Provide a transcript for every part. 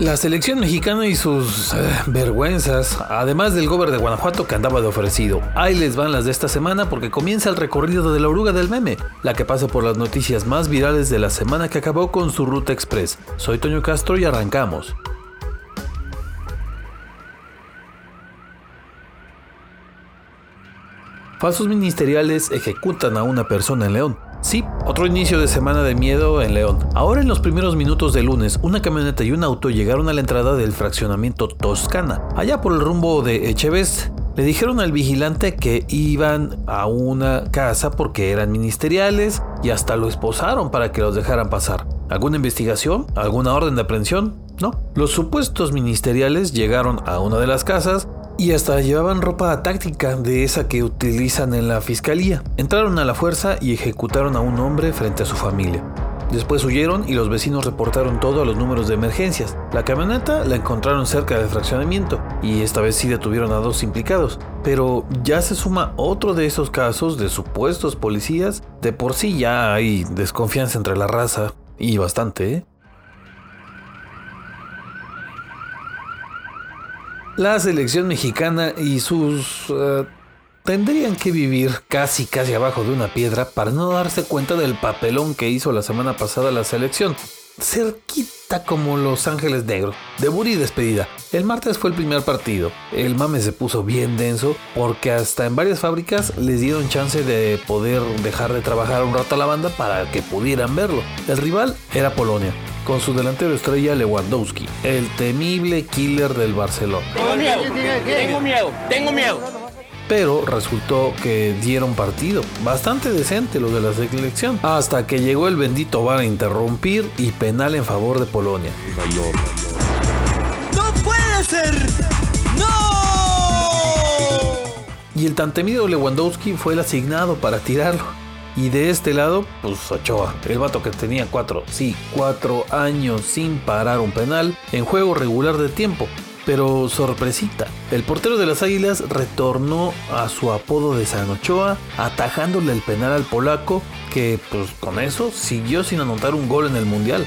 La selección mexicana y sus eh, vergüenzas, además del gober de Guanajuato que andaba de ofrecido. Ahí les van las de esta semana porque comienza el recorrido de la oruga del meme, la que pasa por las noticias más virales de la semana que acabó con su ruta express. Soy Toño Castro y arrancamos. Falsos ministeriales ejecutan a una persona en León. Sí, otro inicio de semana de miedo en León. Ahora en los primeros minutos de lunes, una camioneta y un auto llegaron a la entrada del fraccionamiento Toscana, allá por el rumbo de Echevest. Le dijeron al vigilante que iban a una casa porque eran ministeriales y hasta lo esposaron para que los dejaran pasar. ¿Alguna investigación? ¿Alguna orden de aprehensión? No. Los supuestos ministeriales llegaron a una de las casas y hasta llevaban ropa táctica de esa que utilizan en la fiscalía. Entraron a la fuerza y ejecutaron a un hombre frente a su familia. Después huyeron y los vecinos reportaron todo a los números de emergencias. La camioneta la encontraron cerca del fraccionamiento y esta vez sí detuvieron a dos implicados. Pero ya se suma otro de esos casos de supuestos policías. De por sí ya hay desconfianza entre la raza y bastante, ¿eh? La selección mexicana y sus... Eh, tendrían que vivir casi casi abajo de una piedra para no darse cuenta del papelón que hizo la semana pasada la selección. Cerquita como Los Ángeles Negros. Debut y despedida. El martes fue el primer partido. El mame se puso bien denso porque hasta en varias fábricas les dieron chance de poder dejar de trabajar un rato a la banda para que pudieran verlo. El rival era Polonia con su delantero estrella Lewandowski, el temible killer del Barcelona. Tengo miedo, tengo miedo, tengo miedo. Pero resultó que dieron partido, bastante decente los de la selección, hasta que llegó el bendito VAR a interrumpir y penal en favor de Polonia. ¡No puede ser! ¡No! Y el tan temido Lewandowski fue el asignado para tirarlo. Y de este lado, pues Ochoa, el vato que tenía cuatro, sí, cuatro años sin parar un penal en juego regular de tiempo. Pero sorpresita, el portero de las Águilas retornó a su apodo de San Ochoa, atajándole el penal al polaco, que pues con eso siguió sin anotar un gol en el Mundial.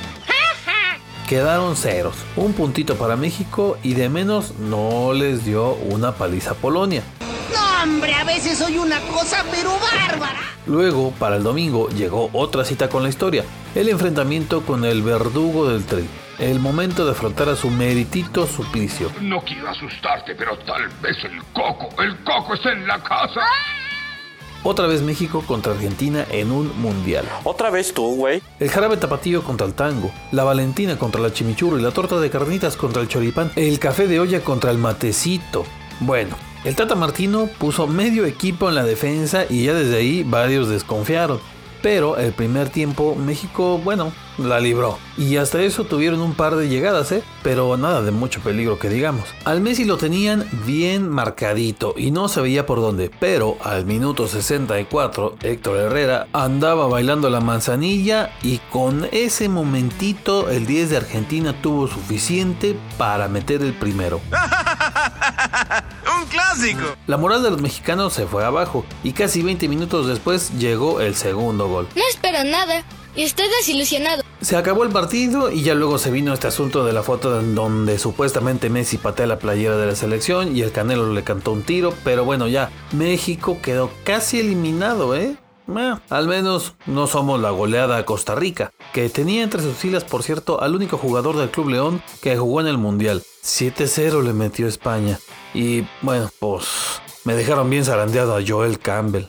Quedaron ceros, un puntito para México y de menos no les dio una paliza a Polonia. Hombre, a veces soy una cosa pero bárbara. Luego, para el domingo, llegó otra cita con la historia, el enfrentamiento con el verdugo del tren. El momento de afrontar a su meritito suplicio. No quiero asustarte, pero tal vez el coco, el coco está en la casa. Otra vez México contra Argentina en un mundial. Otra vez tú, güey. El jarabe tapatío contra el tango, la valentina contra la chimichurri, la torta de carnitas contra el choripán, el café de olla contra el matecito. Bueno, el Tata Martino puso medio equipo en la defensa y ya desde ahí varios desconfiaron. Pero el primer tiempo México, bueno, la libró. Y hasta eso tuvieron un par de llegadas, ¿eh? Pero nada de mucho peligro que digamos. Al Messi lo tenían bien marcadito y no se veía por dónde. Pero al minuto 64, Héctor Herrera andaba bailando la manzanilla y con ese momentito el 10 de Argentina tuvo suficiente para meter el primero. Un clásico. La moral de los mexicanos se fue abajo y casi 20 minutos después llegó el segundo gol. No espero nada y estoy desilusionado. Se acabó el partido y ya luego se vino este asunto de la foto en donde supuestamente Messi patea la playera de la selección y el Canelo le cantó un tiro, pero bueno, ya México quedó casi eliminado, ¿eh? Al menos no somos la goleada a Costa Rica, que tenía entre sus filas, por cierto, al único jugador del Club León que jugó en el Mundial. 7-0 le metió España. Y bueno, pues me dejaron bien zarandeado a Joel Campbell.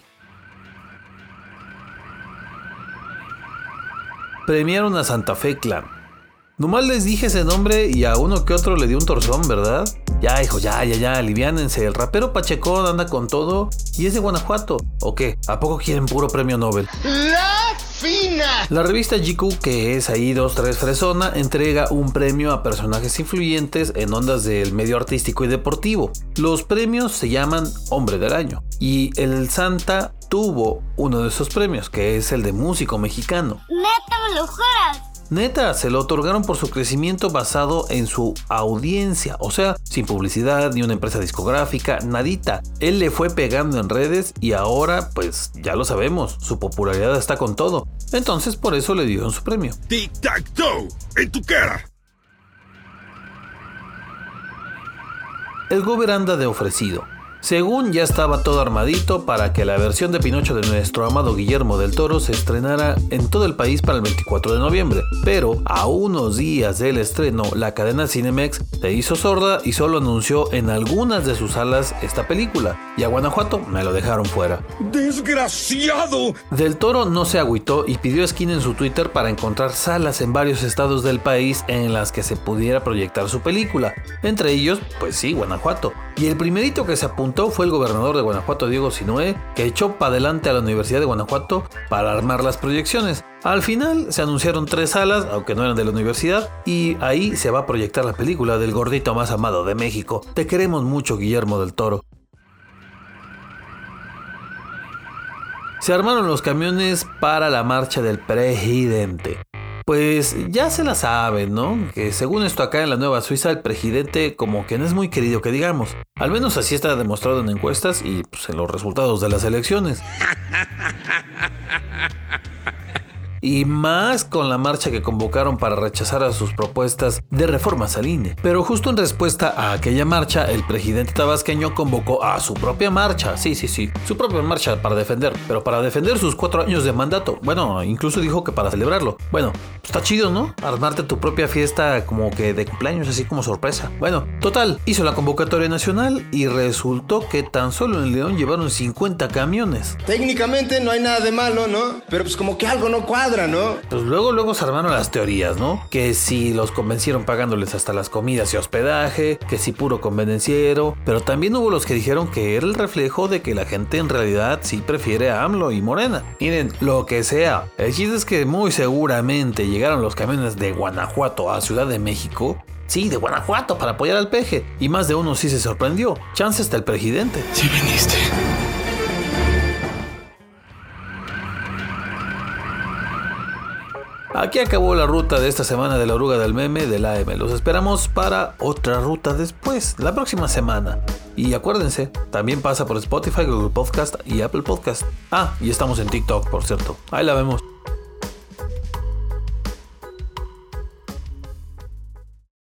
Premiaron a Santa Fe Clan. Nomás les dije ese nombre y a uno que otro le dio un torzón, ¿verdad? Ya, hijo, ya, ya, ya, aliviánense. El rapero Pacheco anda con todo y es de Guanajuato. ¿O qué? ¿A poco quieren puro premio Nobel? ¡La fina! La revista GQ, que es ahí 2-3 Fresona, entrega un premio a personajes influyentes en ondas del medio artístico y deportivo. Los premios se llaman Hombre del Año. Y el Santa tuvo uno de esos premios, que es el de músico mexicano. Neta, me lo juras. Neta, se lo otorgaron por su crecimiento basado en su audiencia, o sea, sin publicidad, ni una empresa discográfica, nadita. Él le fue pegando en redes y ahora, pues ya lo sabemos, su popularidad está con todo. Entonces por eso le dieron su premio. Tic-tac-toe, en tu cara. El goberanda de ofrecido. Según ya estaba todo armadito para que la versión de Pinocho de nuestro amado Guillermo del Toro se estrenara en todo el país para el 24 de noviembre. Pero a unos días del estreno, la cadena Cinemex se hizo sorda y solo anunció en algunas de sus salas esta película. Y a Guanajuato me lo dejaron fuera. ¡Desgraciado! Del Toro no se agüitó y pidió esquina en su Twitter para encontrar salas en varios estados del país en las que se pudiera proyectar su película. Entre ellos, pues sí, Guanajuato. Y el primerito que se apuntó fue el gobernador de Guanajuato, Diego Sinoé, que echó para adelante a la Universidad de Guanajuato para armar las proyecciones. Al final se anunciaron tres salas, aunque no eran de la universidad, y ahí se va a proyectar la película del gordito más amado de México. Te queremos mucho, Guillermo del Toro. Se armaron los camiones para la marcha del presidente. Pues ya se la saben, ¿no? Que según esto acá en la Nueva Suiza el presidente como que no es muy querido que digamos. Al menos así está demostrado en encuestas y pues, en los resultados de las elecciones. y más con la marcha que convocaron para rechazar a sus propuestas de reformas al INE. Pero justo en respuesta a aquella marcha, el presidente tabasqueño convocó a su propia marcha, sí, sí, sí, su propia marcha para defender, pero para defender sus cuatro años de mandato. Bueno, incluso dijo que para celebrarlo. Bueno, está chido, ¿no? Armarte tu propia fiesta como que de cumpleaños, así como sorpresa. Bueno, total, hizo la convocatoria nacional y resultó que tan solo en León llevaron 50 camiones. Técnicamente no hay nada de malo, ¿no? Pero pues como que algo no cuadra. ¿No? Pues luego, luego se armaron las teorías, ¿no? Que si los convencieron pagándoles hasta las comidas y hospedaje, que si puro convenciero, pero también hubo los que dijeron que era el reflejo de que la gente en realidad sí prefiere a AMLO y Morena. Miren, lo que sea, el chiste es que muy seguramente llegaron los camiones de Guanajuato a Ciudad de México Sí, de Guanajuato para apoyar al peje. Y más de uno sí se sorprendió. Chance hasta el presidente. Sí viniste. Aquí acabó la ruta de esta semana de la oruga del meme del AM. Los esperamos para otra ruta después, la próxima semana. Y acuérdense, también pasa por Spotify, Google Podcast y Apple Podcast. Ah, y estamos en TikTok, por cierto. Ahí la vemos.